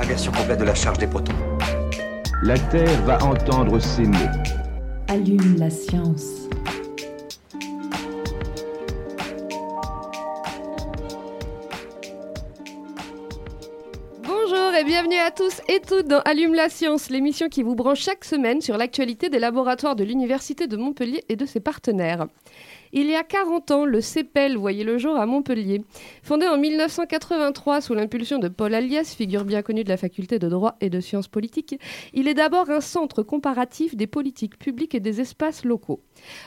Inversion complète de la charge des protons. La Terre va entendre ces mots. Allume la science. Bonjour et bienvenue à tous et toutes dans Allume la science, l'émission qui vous branche chaque semaine sur l'actualité des laboratoires de l'Université de Montpellier et de ses partenaires. Il y a 40 ans, le CEPEL voyait le jour à Montpellier. Fondé en 1983 sous l'impulsion de Paul Alias, figure bien connue de la faculté de droit et de sciences politiques, il est d'abord un centre comparatif des politiques publiques et des espaces locaux.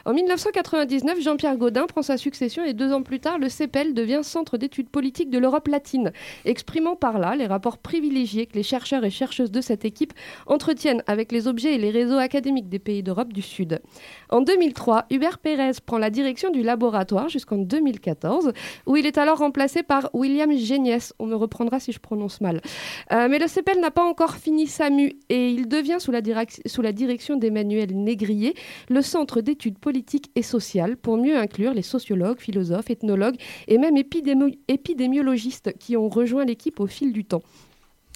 En 1999, Jean-Pierre Gaudin prend sa succession et deux ans plus tard, le CEPEL devient centre d'études politiques de l'Europe latine, exprimant par là les rapports privilégiés que les chercheurs et chercheuses de cette équipe entretiennent avec les objets et les réseaux académiques des pays d'Europe du Sud. En 2003, Hubert Pérez prend la direction du laboratoire jusqu'en 2014, où il est alors remplacé par William Géniès. On me reprendra si je prononce mal. Euh, mais le CEPEL n'a pas encore fini sa mue et il devient sous la, sous la direction d'Emmanuel Négrier le centre d'études politiques et sociales pour mieux inclure les sociologues, philosophes, ethnologues et même épidémiologistes qui ont rejoint l'équipe au fil du temps.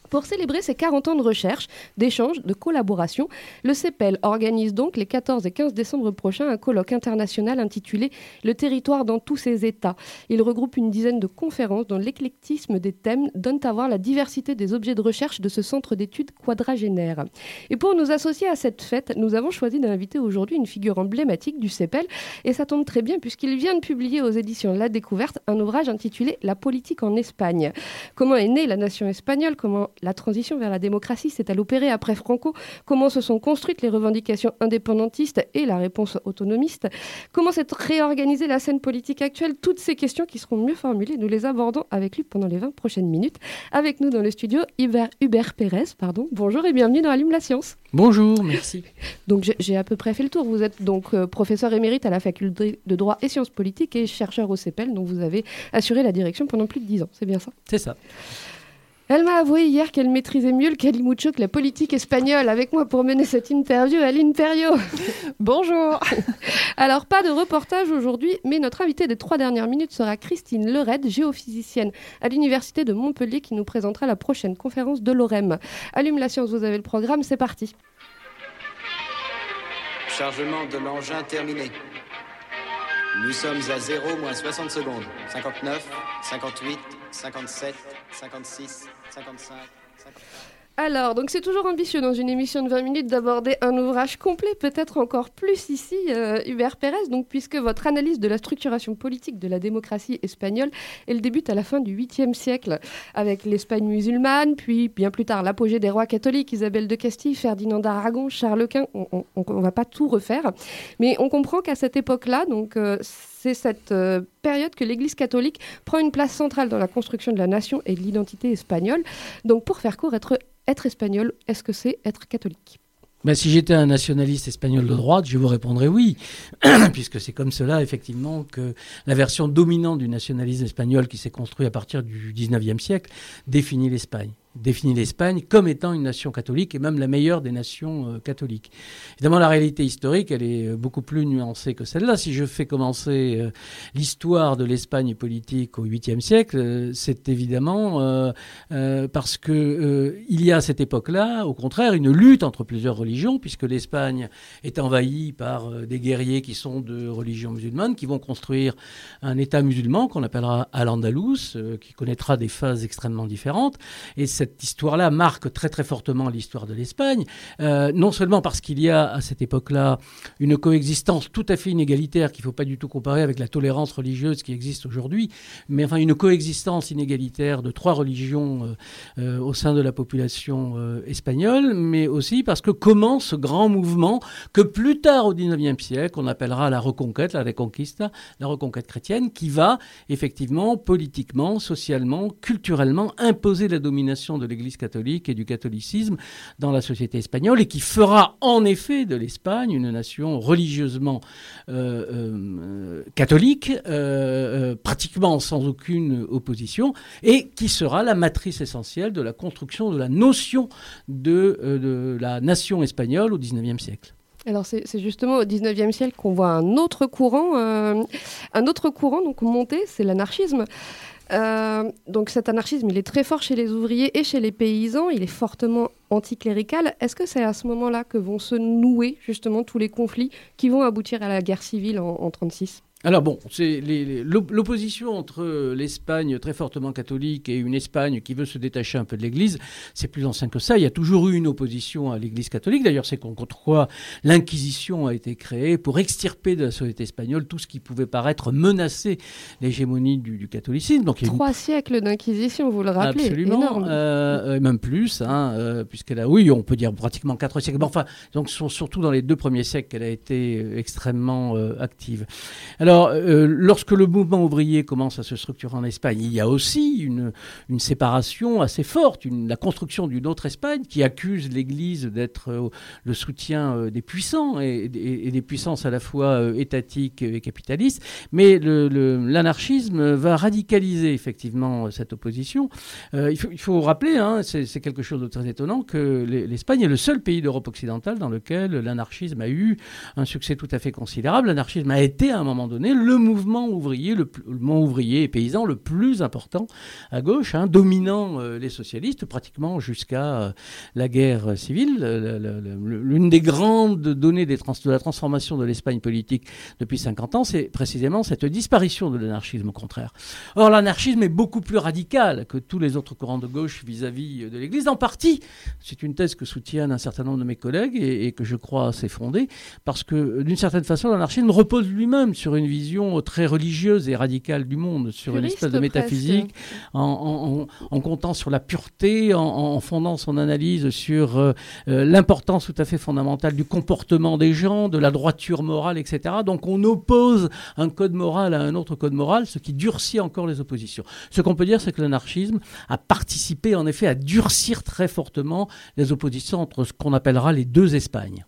Pour célébrer ses 40 ans de recherche, d'échange, de collaboration, le CEPEL organise donc les 14 et 15 décembre prochains un colloque international intitulé Le territoire dans tous ses états. Il regroupe une dizaine de conférences dont l'éclectisme des thèmes donne à voir la diversité des objets de recherche de ce centre d'études quadragénaire. Et pour nous associer à cette fête, nous avons choisi d'inviter aujourd'hui une figure emblématique du CEPEL et ça tombe très bien puisqu'il vient de publier aux éditions La Découverte un ouvrage intitulé La politique en Espagne. Comment est née la nation espagnole? Comment la transition vers la démocratie s'est-elle opérée après Franco Comment se sont construites les revendications indépendantistes et la réponse autonomiste? Comment s'est réorganisée la scène politique actuelle? Toutes ces questions qui seront mieux formulées, nous les abordons avec lui pendant les 20 prochaines minutes. Avec nous dans le studio, Hubert, Hubert Pérez. Pardon. Bonjour et bienvenue dans Allume la science. Bonjour, merci. Donc j'ai à peu près fait le tour. Vous êtes donc euh, professeur émérite à la faculté de droit et sciences politiques et chercheur au CEPEL, dont vous avez assuré la direction pendant plus de 10 ans. C'est bien ça? C'est ça. Elle m'a avoué hier qu'elle maîtrisait mieux le calimucho que la politique espagnole. Avec moi pour mener cette interview, Aline Perriot. Bonjour. Alors, pas de reportage aujourd'hui, mais notre invitée des trois dernières minutes sera Christine Lered, géophysicienne à l'Université de Montpellier, qui nous présentera la prochaine conférence de l'OREM. Allume la science, vous avez le programme, c'est parti. Chargement de l'engin terminé. Nous sommes à 0 moins 60 secondes. 59, 58, 57, 56, 55. 55. Alors, donc c'est toujours ambitieux dans une émission de 20 minutes d'aborder un ouvrage complet, peut-être encore plus ici, euh, Hubert Pérez, donc puisque votre analyse de la structuration politique de la démocratie espagnole, elle débute à la fin du 8e siècle, avec l'Espagne musulmane, puis bien plus tard l'apogée des rois catholiques, Isabelle de Castille, Ferdinand d'Aragon, Charles Quint, on ne va pas tout refaire, mais on comprend qu'à cette époque-là, donc... Euh, c'est cette euh, période que l'Église catholique prend une place centrale dans la construction de la nation et de l'identité espagnole. Donc pour faire court, être, espagnol, est-ce que c'est être catholique? Ben, si j'étais un nationaliste espagnol de droite, je vous répondrais oui, puisque c'est comme cela, effectivement, que la version dominante du nationalisme espagnol qui s'est construit à partir du 19e siècle définit l'Espagne définit l'Espagne comme étant une nation catholique et même la meilleure des nations euh, catholiques. Évidemment, la réalité historique, elle est euh, beaucoup plus nuancée que celle-là. Si je fais commencer euh, l'histoire de l'Espagne politique au 8e siècle, c'est évidemment parce que il y a à cette époque-là, au contraire, une lutte entre plusieurs religions, puisque l'Espagne est envahie par des guerriers qui sont de religion musulmane, qui vont construire un État musulman qu'on appellera Al-Andalus, qui connaîtra des phases extrêmement différentes. Histoire-là marque très très fortement l'histoire de l'Espagne, euh, non seulement parce qu'il y a à cette époque-là une coexistence tout à fait inégalitaire qu'il ne faut pas du tout comparer avec la tolérance religieuse qui existe aujourd'hui, mais enfin une coexistence inégalitaire de trois religions euh, euh, au sein de la population espagnole, mais aussi parce que commence ce grand mouvement que plus tard au XIXe siècle on appellera la reconquête, la reconquista, la reconquête chrétienne, qui va effectivement politiquement, socialement, culturellement imposer la domination de l'Église catholique et du catholicisme dans la société espagnole et qui fera en effet de l'Espagne une nation religieusement euh, euh, catholique, euh, pratiquement sans aucune opposition, et qui sera la matrice essentielle de la construction de la notion de, la nation espagnole au XIXe siècle. Alors c'est justement au 19e siècle qu'on voit un autre courant, un autre courant donc monter, c'est l'anarchisme. Euh, donc cet anarchisme, il est très fort chez les ouvriers et chez les paysans, il est fortement anticlérical. Est-ce que c'est à ce moment-là que vont se nouer justement tous les conflits qui vont aboutir à la guerre civile en, en 36 Alors bon, c'est l'opposition entre l'Espagne très fortement catholique et une Espagne qui veut se détacher un peu de l'Église, c'est plus ancien que ça. Il y a toujours eu une opposition à l'Église catholique. D'ailleurs, c'est contre quoi l'Inquisition a été créée pour extirper de la société espagnole tout ce qui pouvait paraître menacer l'hégémonie du, du catholicisme. Donc il y a une Trois siècles d'inquisition, vous le rappelez Absolument, euh, et même plus, hein, euh, puisqu'elle a, oui, on peut dire pratiquement quatre siècles. Bon, enfin, donc ce sont surtout dans les deux premiers siècles qu'elle a été euh, extrêmement euh, active. Alors, euh, lorsque le mouvement ouvrier commence à se structurer en Espagne, il y a aussi une, séparation assez forte, la construction d'une autre Espagne qui accuse l'Église d'être euh, le soutien euh, des puissants et, des puissances à la fois étatiques et capitalistes. Mais l'anarchisme va radicaliser effectivement cette opposition. Il, faut, rappeler, hein, c'est quelque chose de très étonnant, que l'E- l'Espagne est le seul pays d'Europe occidentale dans lequel l'anarchisme a eu un succès tout à fait considérable. L'anarchisme a été à un moment donné le mouvement ouvrier, le, mouvement ouvrier et paysan le plus important à gauche, hein, dominant euh, les socialistes pratiquement jusqu'à euh, la guerre civile. Le- le- le- L'une des grandes données des de la transformation de l'Espagne politique depuis 50 ans, c'est précisément cette disparition de l'anarchisme au contraire. Or, l'anarchisme est beaucoup plus radical que tous les autres courants de gauche vis-à-vis de l'Église. En partie, c'est une thèse que soutiennent un certain nombre de mes collègues et, et que je crois assez fondée, parce que d'une certaine façon, l'anarchisme repose lui-même sur une vision très religieuse et radicale du monde, sur une espèce de métaphysique, en, en- en- en comptant sur la pureté, en, en fondant son analyse sur euh, euh, l'importance tout à fait fondamentale du comportement des gens, de la droiture morale, etc. Donc on oppose un code moral à un autre code moral, ce qui durcit encore les oppositions. Ce qu'on peut dire, c'est que l'anarchisme a participé en effet à durcir très fortement les oppositions entre ce qu'on appellera les deux Espagnes.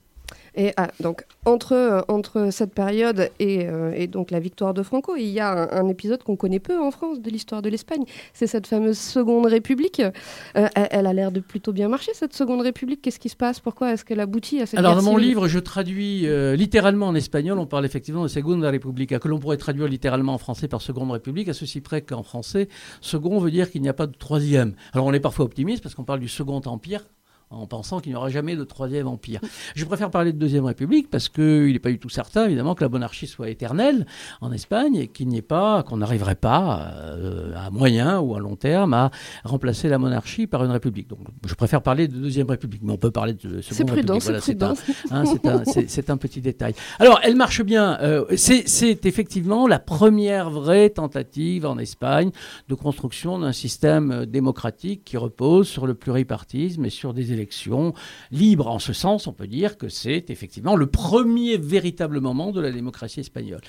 Et ah, donc entre, euh, entre cette période et, euh, et donc la victoire de Franco, il y a un, un épisode qu'on connaît peu en France de l'histoire de l'Espagne. C'est cette fameuse Seconde République. Euh, elle, elle a l'air de plutôt bien marcher cette Seconde République. Qu'est-ce qui se passe? Pourquoi est-ce qu'elle aboutit à cette Alors, dans mon livre, je traduis littéralement en espagnol, on parle effectivement de Segunda República, que l'on pourrait traduire littéralement en français par Seconde République, à ceci près qu'en français, second veut dire qu'il n'y a pas de troisième. Alors, on est parfois optimiste parce qu'on parle du Second Empire en pensant qu'il n'y aura jamais de troisième empire. Je préfère parler de deuxième république parce qu'il n'est pas du tout certain, évidemment, que la monarchie soit éternelle en Espagne et qu'il n'y ait pas, qu'on n'arriverait pas euh, à moyen ou à long terme à remplacer la monarchie par une république. Donc, je préfère parler de deuxième république, mais on peut parler de C'est seconde république. c'est Voilà, prudent. un- Hein, c'est un, c'est- c'est un petit détail. Alors, elle marche bien. Euh, c'est c'est effectivement la première vraie tentative en Espagne de construction d'un système euh, démocratique qui repose sur le pluripartisme et sur des élections libres. En ce sens, on peut dire que c'est effectivement le premier véritable moment de la démocratie espagnole.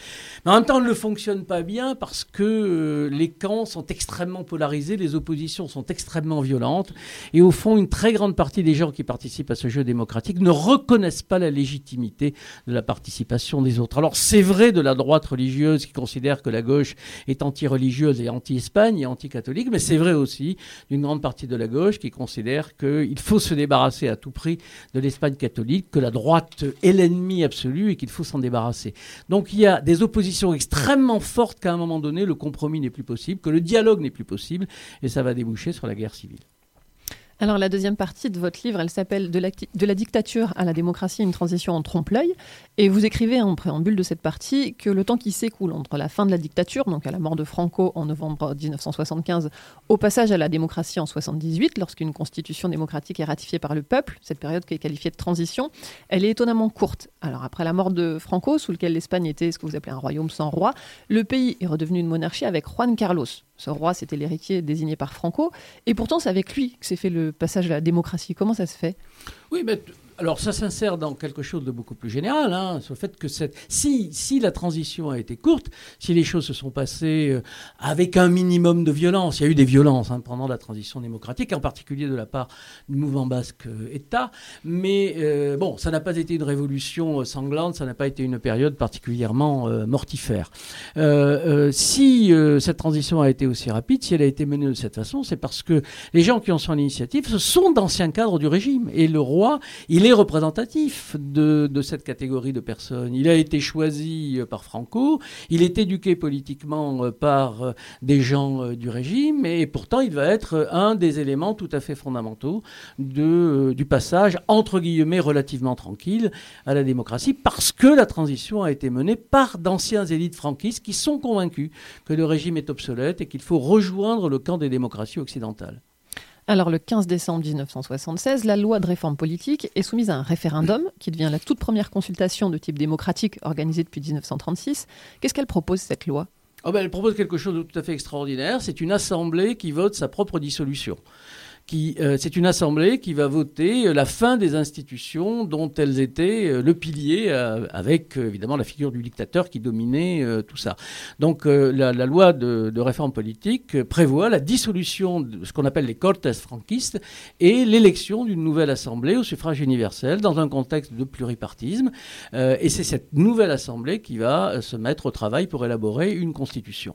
Mais en même temps, elle ne fonctionne pas bien parce que euh, les camps sont extrêmement polarisés, les oppositions sont extrêmement violentes, et au fond, une très grande partie des gens qui participent à ce jeu démocratique ne reconnaissent pas la légitimité de la participation des autres. Alors c'est vrai de la droite religieuse qui considère que la gauche est anti-religieuse et anti-Espagne et anti-catholique, mais c'est vrai aussi d'une grande partie de la gauche qui considère qu'il faut se débarrasser à tout prix de l'Espagne catholique, que la droite est l'ennemi absolu et qu'il faut s'en débarrasser. Donc il y a des oppositions extrêmement fortes qu'à un moment donné, le compromis n'est plus possible, que le dialogue n'est plus possible, et ça va déboucher sur la guerre civile. Alors la deuxième partie de votre livre, elle s'appelle de, la- dictature à la démocratie, une transition en trompe-l'œil. Et vous écrivez en préambule de cette partie que le temps qui s'écoule entre la fin de la dictature, donc à la mort de Franco en novembre 1975, au passage à la démocratie en 78, lorsqu'une constitution démocratique est ratifiée par le peuple, cette période qui est qualifiée de transition, elle est étonnamment courte. Alors après la mort de Franco, sous lequel l'Espagne était ce que vous appelez un royaume sans roi, le pays est redevenu une monarchie avec Juan Carlos. Ce roi, c'était l'héritier désigné par Franco. Et pourtant, c'est avec lui que s'est fait le passage à la démocratie. Comment ça se fait? Oui, mais alors ça s'insère dans quelque chose de beaucoup plus général, hein, sur le fait que cette, si, si la transition a été courte, si les choses se sont passées euh, avec un minimum de violence, il y a eu des violences hein, pendant la transition démocratique, en particulier de la part du mouvement basque euh, État, mais euh, bon, ça n'a pas été une révolution sanglante, ça n'a pas été une période particulièrement mortifère. si cette transition a été aussi rapide, si elle a été menée de cette façon, c'est parce que les gens qui en sont à l'initiative, ce sont d'anciens cadres du régime, et le roi, il est représentatif de, cette catégorie de personnes. Il a été choisi par Franco, il est éduqué politiquement euh, par euh, des gens euh, du régime et pourtant il va être un des éléments tout à fait fondamentaux du passage, entre guillemets, relativement tranquille à la démocratie parce que la transition a été menée par d'anciens élites franquistes qui sont convaincus que le régime est obsolète et qu'il faut rejoindre le camp des démocraties occidentales. Alors le 15 décembre 1976, la loi de réforme politique est soumise à un référendum qui devient la toute première consultation de type démocratique organisée depuis 1936. Qu'est-ce qu'elle propose cette loi? Oh ben, Elle propose quelque chose de tout à fait extraordinaire. C'est une assemblée qui vote sa propre dissolution. Euh, c'est une assemblée qui va voter euh, la fin des institutions dont elles étaient euh, le pilier, avec évidemment la figure du dictateur qui dominait tout ça. Donc la, loi de, réforme politique prévoit la dissolution de ce qu'on appelle les cortes franquistes et l'élection d'une nouvelle assemblée au suffrage universel dans un contexte de pluripartisme. et c'est cette nouvelle assemblée qui va se mettre au travail pour élaborer une constitution.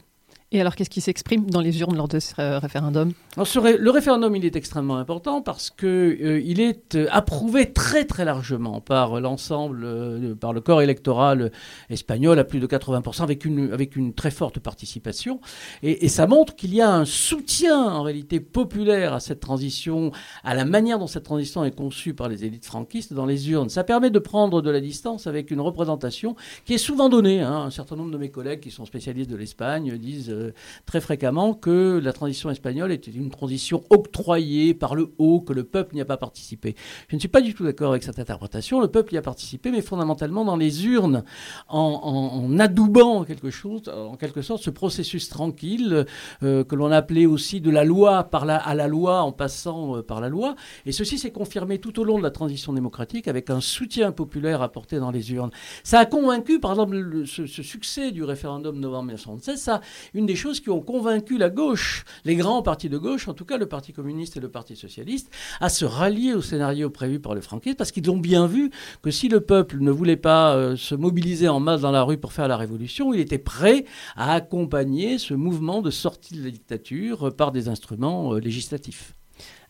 Et alors, qu'est-ce qui s'exprime dans les urnes lors de ce euh, référendum? Le référendum, il est extrêmement important parce qu'il euh, il est euh, approuvé très très largement par l'ensemble, par le corps électoral espagnol à plus de 80%, avec une, avec une très forte participation. Et, ça montre qu'il y a un soutien en réalité populaire à cette transition, à la manière dont cette transition est conçue par les élites franquistes dans les urnes. Ça permet de prendre de la distance avec une représentation qui est souvent donnée. Hein. Un certain nombre de mes collègues qui sont spécialistes de l'Espagne disent euh, très fréquemment que la transition espagnole était une transition octroyée par le haut, que le peuple n'y a pas participé. Je ne suis pas du tout d'accord avec cette interprétation. Le peuple y a participé, mais fondamentalement dans les urnes, en, adoubant quelque chose, en quelque sorte, ce processus tranquille euh, que l'on appelait aussi de la loi par la, à la loi en passant euh, par la loi. Et ceci s'est confirmé tout au long de la transition démocratique avec un soutien populaire apporté dans les urnes. Ça a convaincu, par exemple, ce, ce, succès du référendum de novembre 1976, ça, une des choses qui ont convaincu la gauche, les grands partis de gauche, en tout cas le Parti communiste et le Parti socialiste, à se rallier au scénario prévu par le franquisme, parce qu'ils ont bien vu que si le peuple ne voulait pas euh, se mobiliser en masse dans la rue pour faire la révolution, il était prêt à accompagner ce mouvement de sortie de la dictature euh, par des instruments euh, législatifs.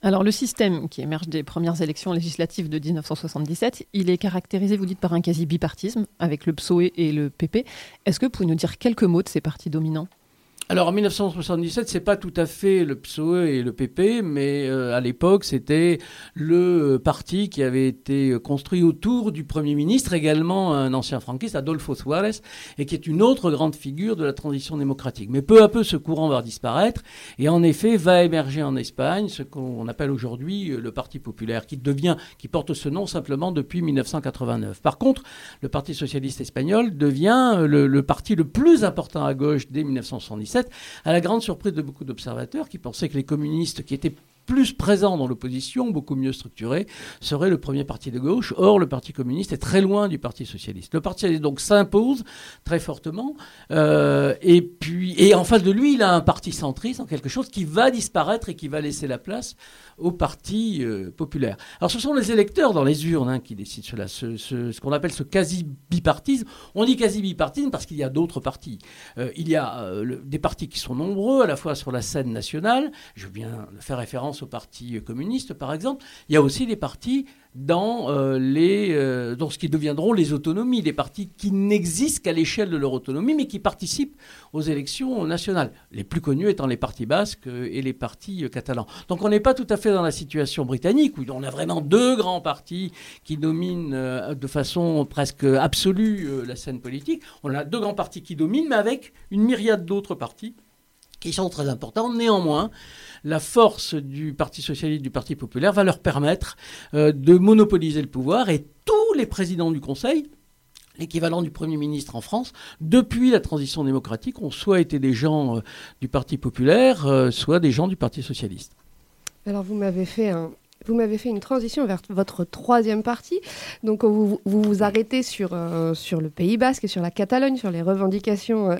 Alors le système qui émerge des premières élections législatives de 1977, il est caractérisé, vous dites, par un quasi bipartisme avec le PSOE et le PP. Est-ce que vous pouvez nous dire quelques mots de ces partis dominants? Alors en 1977, c'est pas tout à fait le PSOE et le PP, mais euh, à l'époque, c'était le parti qui avait été construit autour du Premier ministre, également un ancien franquiste, Adolfo Suárez, et qui est une autre grande figure de la transition démocratique. Mais peu à peu, ce courant va disparaître, et en effet, va émerger en Espagne ce qu'on appelle aujourd'hui le Parti populaire, qui devient, qui porte ce nom simplement depuis 1989. Par contre, le Parti socialiste espagnol devient le parti le plus important à gauche dès 1977 à la grande surprise de beaucoup d'observateurs qui pensaient que les communistes qui étaient plus présents dans l'opposition, beaucoup mieux structurés, serait le premier parti de gauche. Or, le Parti communiste est très loin du Parti socialiste. Le Parti socialiste donc s'impose très fortement, euh, et puis et en face de lui, il a un parti centriste, en quelque chose qui va disparaître et qui va laisser la place au Parti euh, populaire. Alors, ce sont les électeurs dans les urnes hein, qui décident cela, ce, qu'on appelle ce quasi-bipartisme. On dit quasi-bipartisme parce qu'il y a d'autres partis. Euh, il y a des partis qui sont nombreux, à la fois sur la scène nationale. Je viens de faire référence au Parti communiste, par exemple, il y a aussi des partis dans, euh, les, euh, ce qui deviendront les autonomies, des partis qui n'existent qu'à l'échelle de leur autonomie, mais qui participent aux élections nationales. Les plus connus étant les partis basques et les partis catalans. Donc on n'est pas tout à fait dans la situation britannique, où on a vraiment deux grands partis qui dominent euh, de façon presque absolue la scène politique. On a deux grands partis qui dominent, mais avec une myriade d'autres partis qui sont très importants. Néanmoins, la force du Parti socialiste, du Parti populaire va leur permettre euh, de monopoliser le pouvoir et tous les présidents du Conseil, l'équivalent du Premier ministre en France, depuis la transition démocratique, ont soit été des gens euh, du Parti populaire, euh, soit des gens du Parti socialiste. Alors vous m'avez fait un, Vous m'avez fait une transition vers votre troisième partie. Donc vous vous, arrêtez sur, sur le Pays Basque et sur la Catalogne, sur les revendications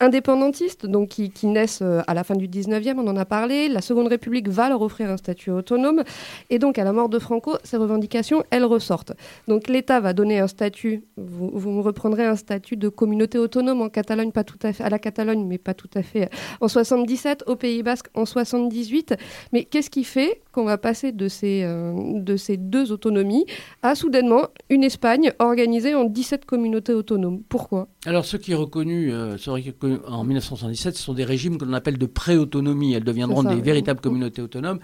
indépendantistes donc qui, naissent euh, à la fin du 19e, on en a parlé. La Seconde République va leur offrir un statut autonome. Et donc à la mort de Franco, ces revendications, elles ressortent. Donc l'État va donner un statut, vous, me reprendrez un statut de communauté autonome en Catalogne, pas tout à fait, à la Catalogne, mais pas tout à fait en 77, au Pays Basque en 78. Mais qu'est-ce qui fait qu'on va passer de ces, euh, de ces deux autonomies à soudainement une Espagne organisée en 17 communautés autonomes? Pourquoi? Alors, euh, ce qui est reconnu en 1977, ce sont des régimes que l'on appelle de pré-autonomie. Elles deviendront ça, des oui. véritables communautés autonomes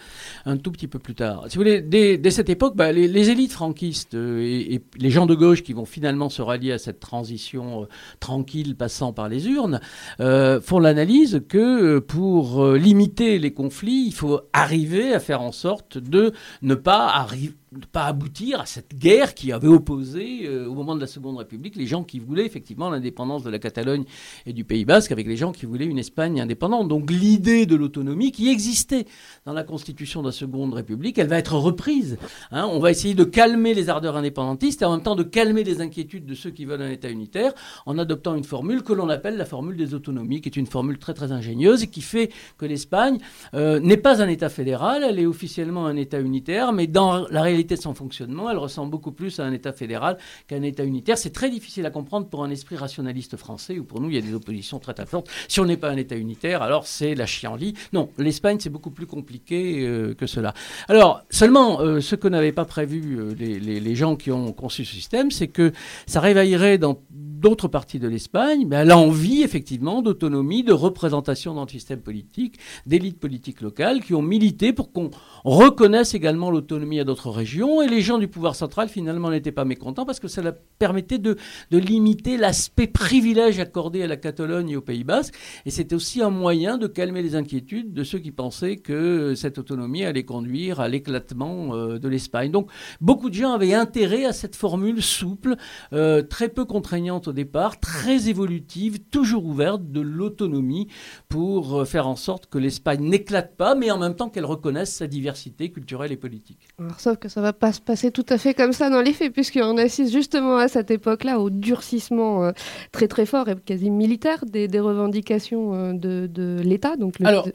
un tout petit peu plus tard. Si vous voulez, dès, dès cette époque, bah, les, les élites franquistes euh, et, et les gens de gauche qui vont finalement se rallier à cette transition euh, tranquille passant par les urnes euh, font l'analyse que pour limiter les conflits, il faut arriver à faire en sorte de ne pas arriver de pas aboutir à cette guerre qui avait opposé euh, au moment de la Seconde République les gens qui voulaient effectivement l'indépendance de la Catalogne et du Pays Basque avec les gens qui voulaient une Espagne indépendante. Donc l'idée de l'autonomie qui existait dans la Constitution de la Seconde République, elle va être reprise. hein. on va essayer de calmer les ardeurs indépendantistes et en même temps de calmer les inquiétudes de ceux qui veulent un État unitaire en adoptant une formule que l'on appelle la formule des autonomies, qui est une formule très très ingénieuse et qui fait que l'Espagne euh, n'est pas un État fédéral, elle est officiellement un État unitaire, mais dans la réalité de son fonctionnement, elle ressemble beaucoup plus à un État fédéral qu'à un État unitaire. C'est très difficile à comprendre pour un esprit rationaliste français, où pour nous, il y a des oppositions très très. Si on n'est pas un État unitaire, alors c'est la chienlit. Non, l'Espagne, c'est beaucoup plus compliqué euh, que cela. Alors, seulement, euh, ce que n'avaient pas prévu euh, les gens qui ont conçu ce système, c'est que ça réveillerait dans d'autres parties de l'Espagne ben, l'envie, effectivement, d'autonomie, de représentation dans le système politique, d'élites politiques locales qui ont milité pour qu'on reconnaisse également l'autonomie à d'autres régions. Et les gens du pouvoir central, finalement, n'étaient pas mécontents parce que ça permettait de, de limiter l'aspect privilège accordé à la Catalogne et au Pays Basque. Et c'était aussi un moyen de calmer les inquiétudes de ceux qui pensaient que cette autonomie allait conduire à l'éclatement euh, de l'Espagne. Donc, beaucoup de gens avaient intérêt à cette formule souple, euh, très peu contraignante au départ, très évolutive, toujours ouverte de l'autonomie pour euh, faire en sorte que l'Espagne n'éclate pas, mais en même temps qu'elle reconnaisse sa diversité culturelle et politique. Alors, sauf que ça va pas se passer tout à fait comme ça dans les faits, puisqu'on assiste justement à cette époque-là au durcissement euh, très très fort et quasi militaire des, des revendications euh, de, de l'État. Donc le- Alors,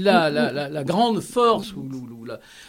la, grande force ou,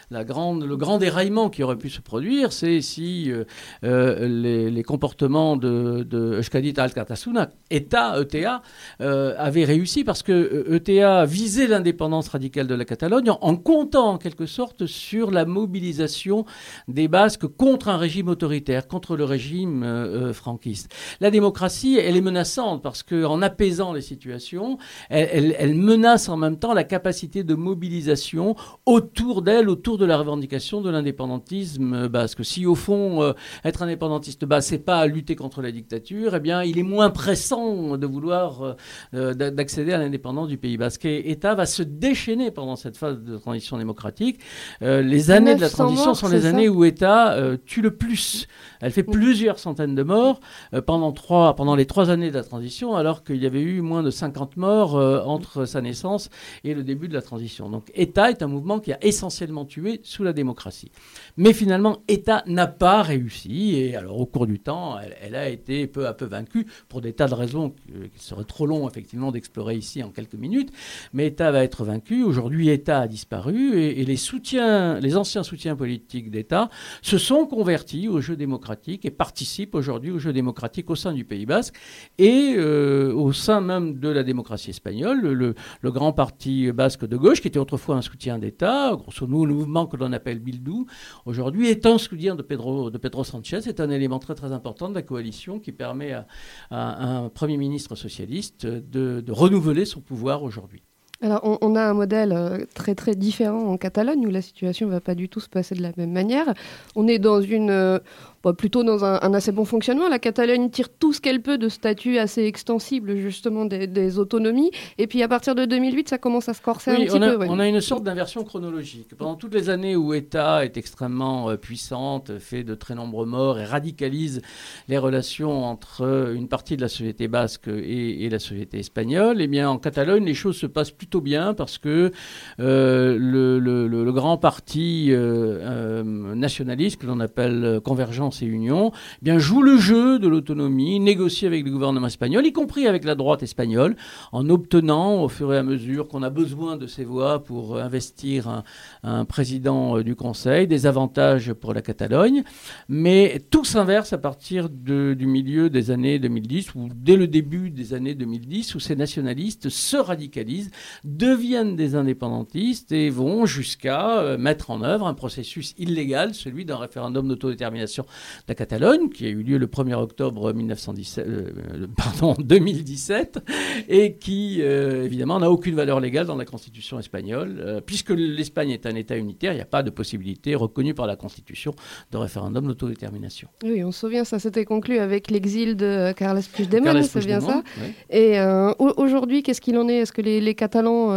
le grand déraillement qui aurait pu se produire, c'est si euh, euh, les, comportements de, de Euskadi Alcatasuna, État, ETA, euh, avaient réussi parce que ETA visait l'indépendance radicale de la Catalogne en, comptant en quelque sorte sur la mobilisation des Basques contre un régime autoritaire, contre le régime franquiste. La démocratie, elle est menaçante parce qu'en apaisant les situations, elle menace en même temps la capacité de mobilisation autour d'elle, autour de la revendication de l'indépendantisme basque. Si au fond, euh, être indépendantiste basque, c'est pas lutter contre la dictature, eh bien, il est moins pressant de vouloir euh, euh, d'a- d'accéder à l'indépendance du Pays basque. Et État va se déchaîner pendant cette phase de transition démocratique. Euh, les années de la 900 transition morts, sont les années où euh, tue le plus. Elle fait plusieurs centaines de morts pendant, trois, pendant les trois années de la transition, alors qu'il y avait eu moins de 50 morts entre sa naissance et le début de la transition. Donc État est un mouvement qui a essentiellement tué sous la démocratie. Mais finalement, État n'a pas réussi, et alors au cours du temps, elle, a été peu à peu vaincue pour des tas de raisons qu'il serait trop long effectivement d'explorer ici en quelques minutes. Mais État va être vaincu. Aujourd'hui, État a disparu, et, les soutiens, les anciens soutiens politiques d'État se sont convertis au jeu démocratique et participent aujourd'hui au jeu démocratique au sein du Pays Basque et euh, au sein même de la démocratie espagnole. Le, le- le grand parti basque de gauche, qui était autrefois un soutien d'État, grosso modo le mouvement que l'on appelle Bildu, aujourd'hui est un soutien de Pedro, de Pedro Sanchez. C'est un élément très très important de la coalition qui permet à, un Premier ministre socialiste de, renouveler son pouvoir aujourd'hui. Alors, on, a un modèle euh, très très différent en Catalogne où la situation va pas du tout se passer de la même manière. On est dans une, euh, bah, plutôt dans un, un assez bon fonctionnement. La Catalogne tire tout ce qu'elle peut de statuts assez extensibles justement des, des autonomies. Et puis à partir de 2008, ça commence à se corser un petit a, peu. ouais. on a une sorte d'inversion chronologique. Pendant toutes les années où État est extrêmement euh, puissante, fait de très nombreux morts et radicalise les relations entre euh, une partie de la société basque et, et la société espagnole, eh bien en Catalogne, les choses se passent plutôt bien parce que euh, le, le- le- le grand parti euh, nationaliste que l'on appelle Convergence et Union, eh bien joue le jeu de l'autonomie, négocie avec le gouvernement espagnol, y compris avec la droite espagnole, en obtenant au fur et à mesure qu'on a besoin de ces voix pour investir un, président euh, du Conseil, des avantages pour la Catalogne. Mais tout s'inverse à partir du milieu des années 2010 ou dès le début des années 2010 où ces nationalistes se radicalisent, deviennent des indépendantistes et vont jusqu'à euh, mettre en œuvre un processus illégal, celui d'un référendum d'autodétermination de la Catalogne qui a eu lieu le 1er octobre 1917, euh, euh, pardon, 2017 et qui euh, évidemment n'a aucune valeur légale dans la constitution espagnole euh, puisque l'Espagne est un État unitaire, il n'y a pas de possibilité reconnue par la constitution de référendum d'autodétermination. Oui, on se souvient, ça s'était conclu avec l'exil de Carles Puigdemont, c'est bien ça oui. Et au- aujourd'hui, qu'est-ce qu'il en est? Est-ce que les, les Catalans,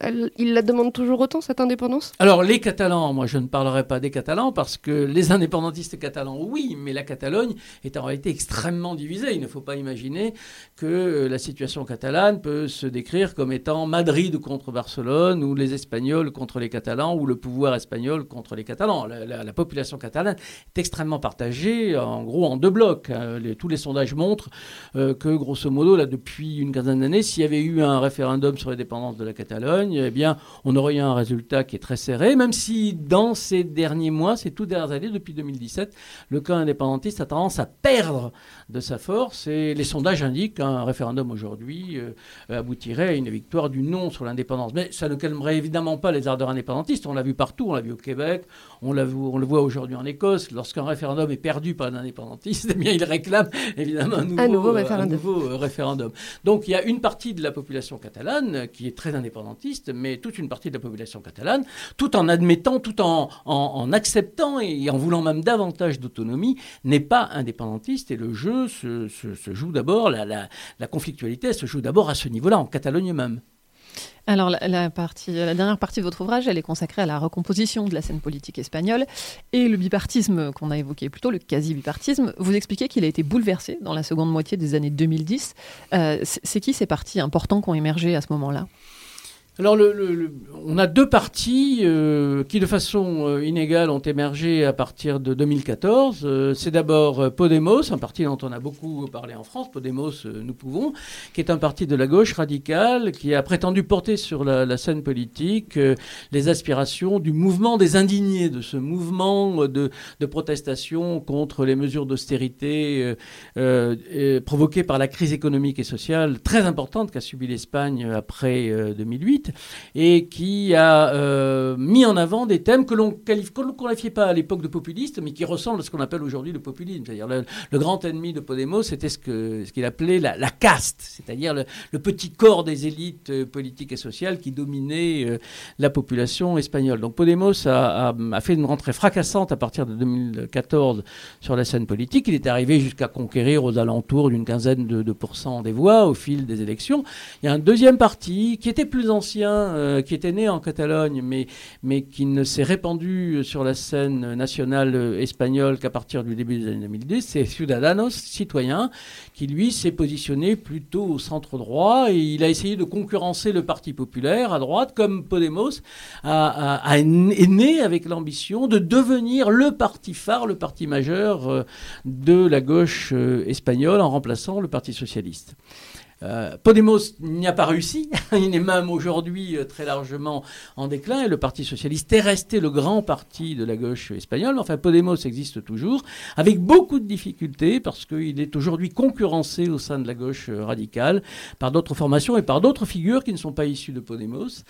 elles- ils la demandent toujours autant, cette indépendance? Alors les Catalans, moi je ne parlerai pas des Catalans parce que les indépendantistes catalans, oui, mais la Catalogne est en réalité extrêmement divisée. Il ne faut pas imaginer que euh, la situation catalane peut se décrire comme étant Madrid contre Barcelone ou les Espagnols contre les Catalans ou le pouvoir espagnol contre les Catalans. La, la- la population catalane est extrêmement partagée, en gros en deux blocs. hein. Tous les sondages montrent euh, que grosso modo, là depuis une quinzaine d'années, s'il y avait eu un référendum sur l'indépendance de la Catalogne, eh bien on aurait eu un résultat qui est très serré, même si dans ces derniers mois, ces toutes dernières années, depuis 2017, le camp indépendantiste a tendance à perdre de sa force et les sondages indiquent qu'un référendum aujourd'hui euh, aboutirait à une victoire du non sur l'indépendance. Mais ça ne calmerait évidemment pas les ardeurs indépendantistes, on l'a vu partout, on l'a vu au Québec, on, l'a vu- on le voit aujourd'hui en Écosse, lorsqu'un référendum est perdu par un indépendantiste, eh bien il réclame évidemment un nouveau, Un nouveau euh, nouveau, euh, référendum. Donc il y a une partie de la population catalane qui est très indépendantiste, mais toute une partie de la population catalane, tout en admettant, tout en, en, en acceptant et en voulant même davantage d'autonomie, n'est pas indépendantiste. Et le jeu se, joue d'abord, la, conflictualité se joue d'abord à ce niveau-là, en Catalogne même. Alors, la, dernière partie de votre ouvrage, elle est consacrée à la recomposition de la scène politique espagnole et le bipartisme qu'on a évoqué plus tôt, le quasi-bipartisme. Vous expliquez qu'il a été bouleversé dans la seconde moitié des années 2010. Euh, c'est qui ces partis importants qui ont émergé à ce moment-là? Alors, le, on a deux partis euh, qui, de façon euh, inégale, ont émergé à partir de 2014. Euh, c'est d'abord Podemos, un parti dont on a beaucoup parlé en France, Podemos, nous pouvons, qui est un parti de la gauche radicale, qui a prétendu porter sur la, scène politique les aspirations du mouvement des indignés, de ce mouvement de, de protestation contre les mesures d'austérité provoquées par la crise économique et sociale très importante qu'a subie l'Espagne après euh, 2008 et qui a euh, mis en avant des thèmes que l'on l'on qualifiait pas à l'époque de populistes, mais qui ressemblent à ce qu'on appelle aujourd'hui le populisme. C'est-à-dire le, grand ennemi de Podemos, c'était ce qu'il appelait la, caste, c'est-à-dire le, petit corps des élites euh, politiques et sociales qui dominaient euh, la population espagnole. Donc Podemos a fait une rentrée fracassante à partir de 2014 sur la scène politique. Il est arrivé jusqu'à conquérir aux alentours d'une quinzaine de, de pourcents des voix au fil des élections. Il y a un deuxième parti qui était plus ancien, euh, qui était né en Catalogne, mais, mais qui ne s'est répandu sur la scène nationale espagnole qu'à partir du début des années 2010. C'est Ciudadanos, citoyen, qui lui s'est positionné plutôt au centre droit et il a essayé de concurrencer le Parti populaire à droite, comme Podemos a, a- né avec l'ambition de devenir le parti phare, le parti majeur euh, de la gauche euh, espagnole en remplaçant le Parti socialiste. Euh, Podemos n'y a pas réussi. Il est même aujourd'hui euh, très largement en déclin et le Parti socialiste est resté le grand parti de la gauche espagnole. Enfin, Podemos existe toujours avec beaucoup de difficultés parce qu'il est aujourd'hui concurrencé au sein de la gauche euh, radicale par d'autres formations et par d'autres figures qui ne sont pas issues de Podemos.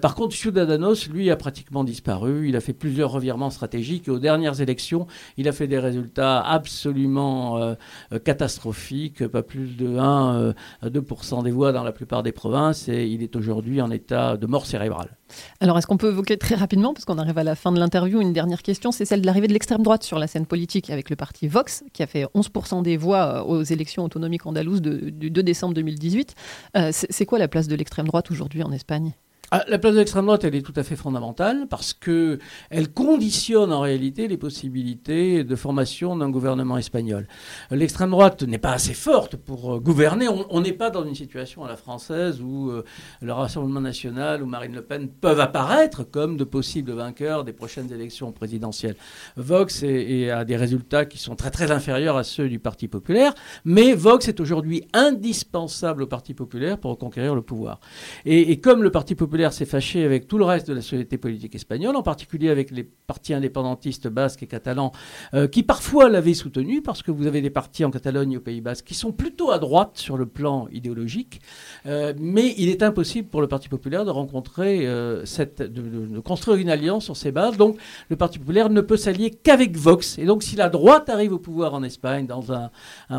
Par contre, Ciudadanos, lui, a pratiquement disparu. Il a fait plusieurs revirements stratégiques et aux dernières élections, il a fait des résultats absolument catastrophiques, pas plus de 1 euh, à 2% des voix dans la plupart des provinces et il est aujourd'hui en état de mort cérébrale. Alors, est-ce qu'on peut évoquer très rapidement, parce qu'on arrive à la fin de l'interview, une dernière question, c'est celle de l'arrivée de l'extrême droite sur la scène politique avec le parti Vox, qui a fait 11% des voix euh, aux élections autonomiques andalouses du 2 décembre 2018. Euh, c'est quoi la place de l'extrême droite aujourd'hui en Espagne? Ah, la place de l'extrême droite, elle est tout à fait fondamentale parce que elle conditionne en réalité les possibilités de formation d'un gouvernement espagnol. L'extrême droite n'est pas assez forte pour euh, gouverner. On n'est pas dans une situation à la française où euh, le Rassemblement national ou Marine Le Pen peuvent apparaître comme de possibles vainqueurs des prochaines élections présidentielles. Vox a des résultats qui sont très très inférieurs à ceux du Parti populaire, mais Vox est aujourd'hui indispensable au Parti populaire pour reconquérir le pouvoir. Et comme le Parti populaire s'est fâché avec tout le reste de la société politique espagnole, en particulier avec les partis indépendantistes basques et catalans, euh, qui parfois l'avaient soutenu, parce que vous avez des partis en Catalogne et au Pays Basque qui sont plutôt à droite sur le plan idéologique, euh, mais il est impossible pour le Parti populaire de rencontrer euh, de, construire une alliance sur ces bases. Donc le Parti populaire ne peut s'allier qu'avec Vox. Et donc si la droite arrive au pouvoir en Espagne dans un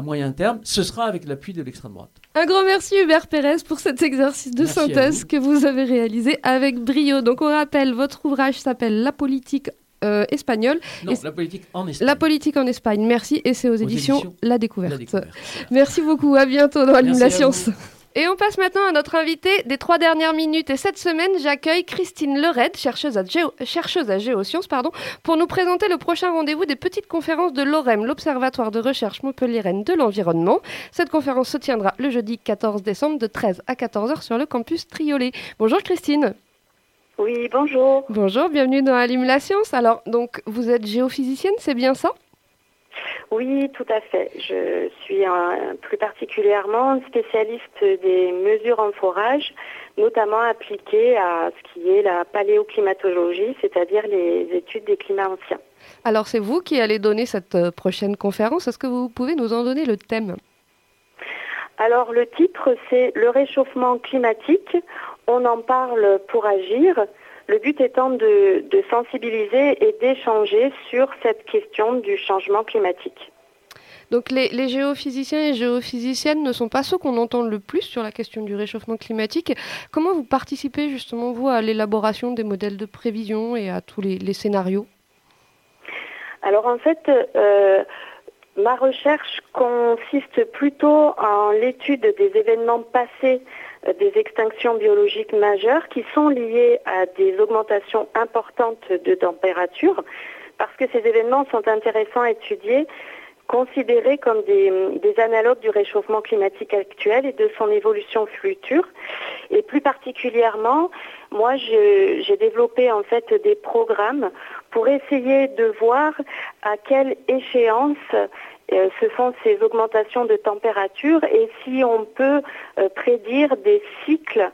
moyen terme, ce sera avec l'appui de l'extrême droite. Un grand merci Hubert Pérez pour cet exercice de synthèse que vous avez réalisé avec brio. Donc on rappelle, votre ouvrage s'appelle La politique euh, espagnole. Non, la politique en Espagne. La politique en Espagne, merci. Et c'est aux, éditions, La Découverte. Merci beaucoup, à bientôt dans Allume la Science. Et on passe maintenant à notre invité des trois dernières minutes. Et cette semaine, j'accueille Christine Lered, chercheuse à, chercheuse à géosciences, pardon, pour nous présenter le prochain rendez-vous des petites conférences de l'OREM, l'Observatoire de recherche montpelliéraine de l'environnement. Cette conférence se tiendra le jeudi 14 décembre de 13 à 14h sur le campus Triolet. Bonjour Christine. Oui, bonjour. Bonjour, bienvenue dans Allume la Science. Alors, donc, vous êtes géophysicienne, c'est bien ça? Oui, tout à fait. Je suis un, plus particulièrement spécialiste des mesures en forage, notamment appliquées à ce qui est la paléoclimatologie, c'est-à-dire les études des climats anciens. Alors c'est vous qui allez donner cette euh, prochaine conférence. Est-ce que vous pouvez nous en donner le thème? Alors le titre, c'est le réchauffement climatique. On en parle pour agir. Le but étant de, sensibiliser et d'échanger sur cette question du changement climatique. Donc les, géophysiciens et géophysiciennes ne sont pas ceux qu'on entend le plus sur la question du réchauffement climatique. Comment vous participez justement, vous, à l'élaboration des modèles de prévision et à tous les, scénarios? Alors en fait, euh, ma recherche consiste plutôt en l'étude des événements passés des extinctions biologiques majeures qui sont liées à des augmentations importantes de température parce que ces événements sont intéressants à étudier, considérés comme des, analogues du réchauffement climatique actuel et de son évolution future. Et plus particulièrement, moi, j'ai développé en fait des programmes pour essayer de voir à quelle échéance euh, ce sont ces augmentations de température et si on peut euh, prédire des cycles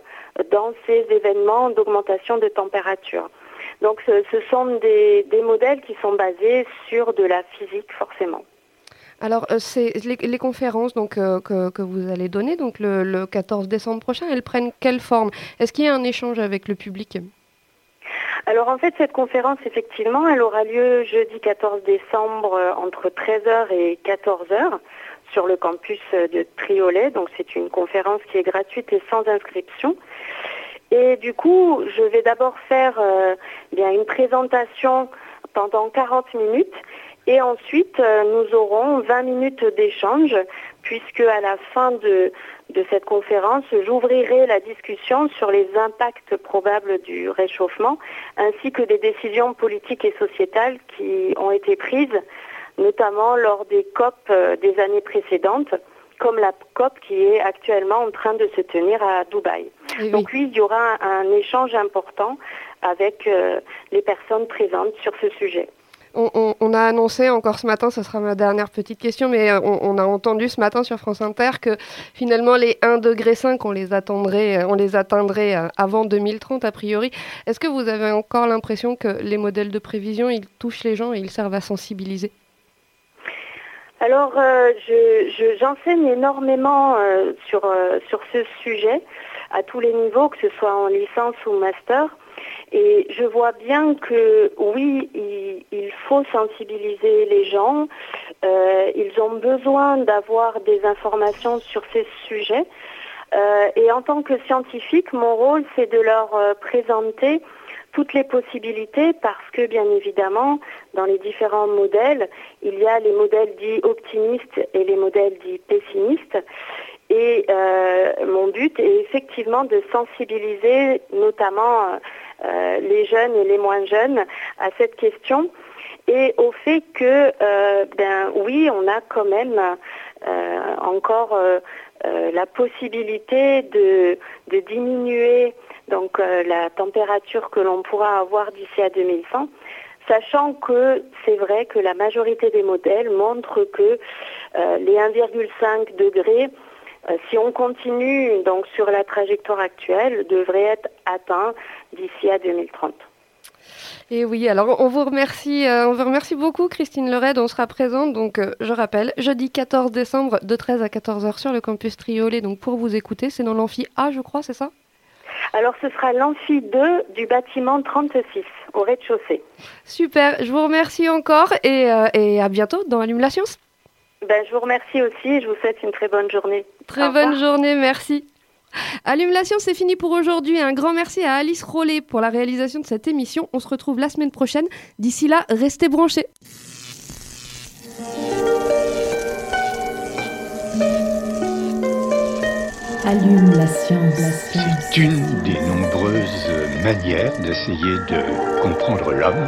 dans ces événements d'augmentation de température. Donc ce, sont des, modèles qui sont basés sur de la physique forcément. Alors, euh, les, conférences donc, que, vous allez donner donc le, le 14 décembre prochain, elles prennent quelle forme? Est-ce qu'il y a un échange avec le public? Alors en fait, cette conférence, effectivement, elle aura lieu jeudi 14 décembre euh, entre 13h et 14h sur le campus euh, de Triolet. Donc c'est une conférence qui est gratuite et sans inscription. Et du coup, je vais d'abord faire euh, bien une présentation pendant 40 minutes et ensuite nous aurons 20 minutes d'échange puisque à la fin de, de cette conférence, j'ouvrirai la discussion sur les impacts probables du réchauffement, ainsi que des décisions politiques et sociétales qui ont été prises, notamment lors des COP euh, des années précédentes, comme la COP qui est actuellement en train de se tenir à Dubaï. Donc oui, il y aura un, échange important avec euh, les personnes présentes sur ce sujet on, a annoncé encore ce matin, ce sera ma dernière petite question, mais euh, on, a entendu ce matin sur France Inter que finalement les 1,5 degré, on les attendrait, euh, on les atteindrait euh, avant 2030 a priori. Est-ce que vous avez encore l'impression que les modèles de prévision, ils touchent les gens et ils servent à sensibiliser? Alors, j'enseigne énormément sur, sur ce sujet à tous les niveaux, que ce soit en licence ou master. Et je vois bien que oui, il, faut sensibiliser les gens. Euh, ils ont besoin d'avoir des informations sur ces sujets. Euh, et en tant que scientifique, mon rôle, c'est de leur euh, présenter toutes les possibilités parce que bien évidemment, dans les différents modèles, il y a les modèles dits optimistes et les modèles dits pessimistes. Et mon but est effectivement de sensibiliser notamment les jeunes et les moins jeunes à cette question. Et au fait que, euh, ben oui, on a quand même encore la possibilité de, de diminuer donc la température que l'on pourra avoir d'ici à 2100 sachant que c'est vrai que la majorité des modèles montrent que les 1,5 degrés euh, si on continue donc sur la trajectoire actuelle, devrait être atteint d'ici à 2030. Et oui, alors on vous remercie, euh, on vous remercie beaucoup Christine Lered, on sera présente donc euh, je rappelle, jeudi 14 décembre de 13 à 14h sur le campus Triolet donc pour vous écouter, c'est dans l'amphi A je crois, c'est ça? Alors ce sera l'amphi 2 du bâtiment 36 au rez-de-chaussée. Super, je vous remercie encore et, et à bientôt dans Allume la Science. Ben, je vous remercie aussi et je vous souhaite une très bonne journée. Très bonne journée, merci. Allume la science, c'est fini pour aujourd'hui. Un grand merci à Alice Rollet pour la réalisation de cette émission. On se retrouve la semaine prochaine. D'ici là, restez branchés. Allume la science. C'est une des nombreuses manières d'essayer de comprendre l'homme.